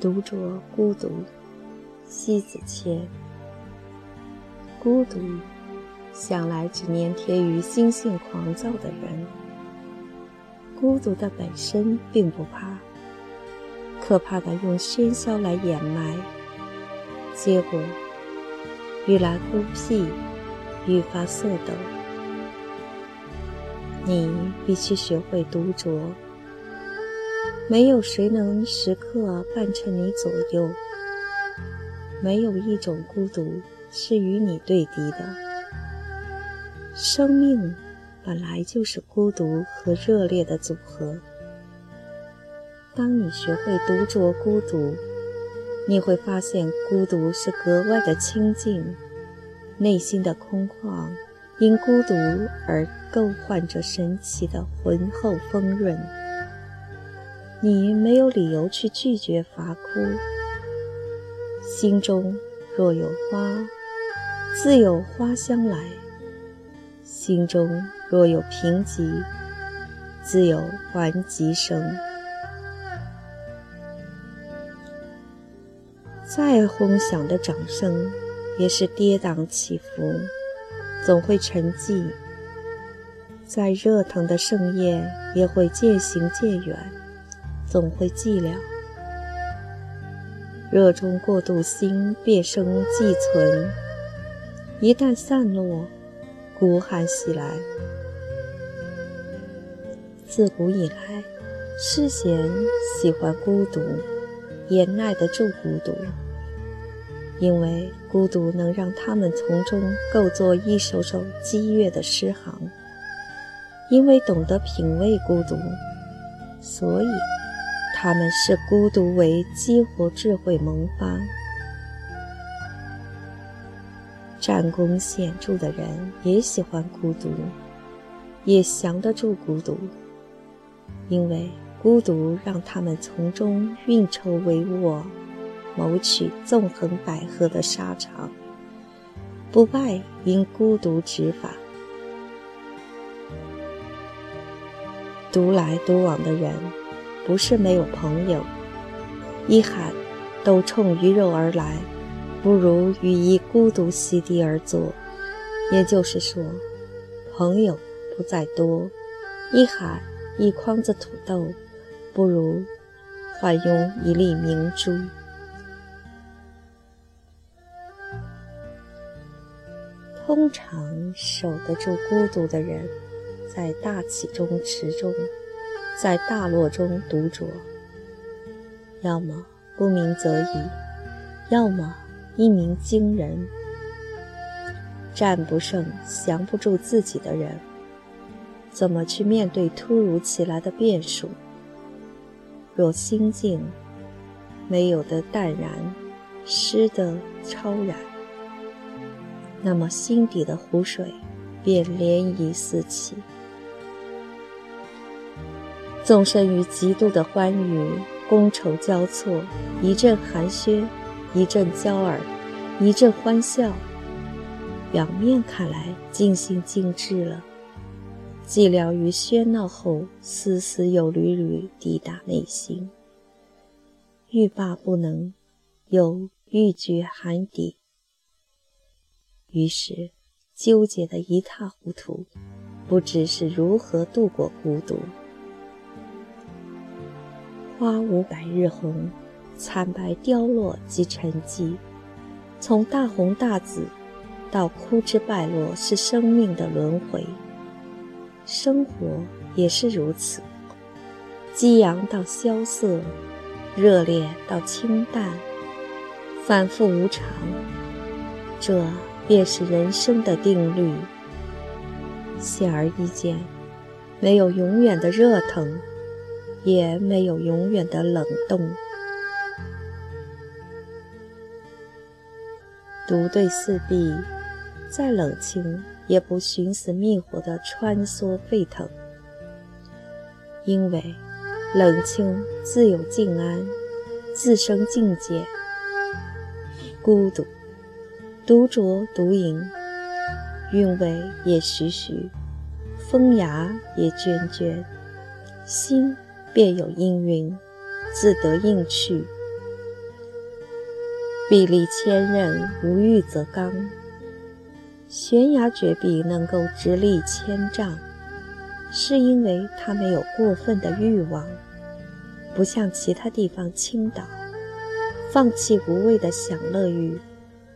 独酌孤独，西子谦。孤独，向来只粘贴于心性狂躁的人。孤独的本身并不怕，可怕的用喧嚣来掩埋，结果愈来孤僻，愈发色抖。你必须学会独酌。没有谁能时刻伴衬你左右，没有一种孤独是与你对敌的。生命本来就是孤独和热烈的组合。当你学会独酌孤独，你会发现孤独是格外的清静，内心的空旷因孤独而构换着神奇的浑厚丰润。你没有理由去拒绝伐哭。心中若有花，自有花香来；心中若有贫瘠，自有还疾生。再轰响的掌声，也是跌宕起伏，总会沉寂；再热腾的盛宴，也会渐行渐远。总会寂寥，热衷过度心便生寄存，一旦散落，孤寒袭来。自古以来，诗贤喜欢孤独，也耐得住孤独，因为孤独能让他们从中构作一首首激越的诗行。因为懂得品味孤独，所以。他们视孤独为激活智慧萌发。战功显著的人也喜欢孤独，也降得住孤独，因为孤独让他们从中运筹帷幄，谋取纵横捭阖的沙场，不败因孤独执法。独来独往的人。不是没有朋友，一喊都冲鱼肉而来，不如与一孤独席地而坐。也就是说，朋友不在多，一喊一筐子土豆，不如换用一粒明珠。通常守得住孤独的人，在大起中持重。在大落中独酌，要么不鸣则已，要么一鸣惊人。战不胜、降不住自己的人，怎么去面对突如其来的变数？若心境没有的淡然，失得超然，那么心底的湖水便涟漪四起。纵身于极度的欢愉，觥筹交错，一阵寒暄，一阵交耳，一阵欢笑。表面看来尽兴尽致了，寂寥于喧闹后，丝丝又缕缕抵达内心，欲罢不能，又欲绝寒底，于是纠结得一塌糊涂，不知是如何度过孤独。花无百日红，惨白凋落即沉寂。从大红大紫到枯枝败落，是生命的轮回。生活也是如此，激扬到萧瑟，热烈到清淡，反复无常。这便是人生的定律。显而易见，没有永远的热腾。也没有永远的冷冻。独对四壁，再冷清也不寻死觅活的穿梭沸腾，因为冷清自有静安，自生境界。孤独，独酌独饮，韵味也徐徐，风雅也涓涓，心。便有氤氲，自得应去。壁立千仞，无欲则刚。悬崖绝壁能够直立千丈，是因为它没有过分的欲望，不向其他地方倾倒，放弃无谓的享乐欲，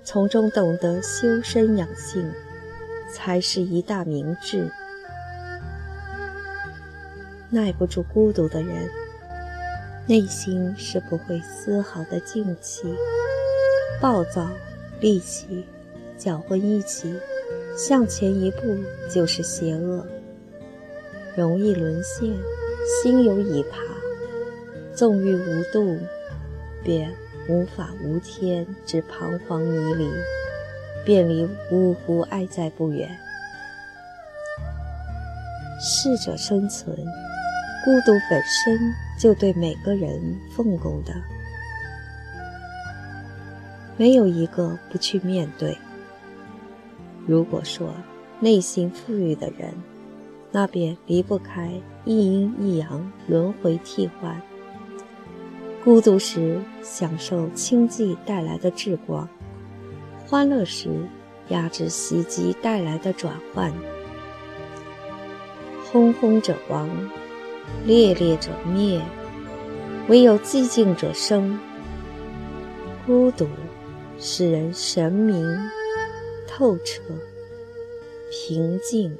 从中懂得修身养性，才是一大明智。耐不住孤独的人，内心是不会丝毫的静气。暴躁、戾气、搅混一起，向前一步就是邪恶，容易沦陷，心有已爬，纵欲无度，便无法无天之彷徨迷离，便离呜呼爱在不远。适者生存，孤独本身就对每个人奉公的。没有一个不去面对。如果说内心富裕的人，那便离不开一阴一阳轮回替换。孤独时享受清寂带来的智光，欢乐时压制袭击带来的转换。轰轰者亡，烈烈者灭，唯有寂静者生。孤独。使人神明透彻、平静。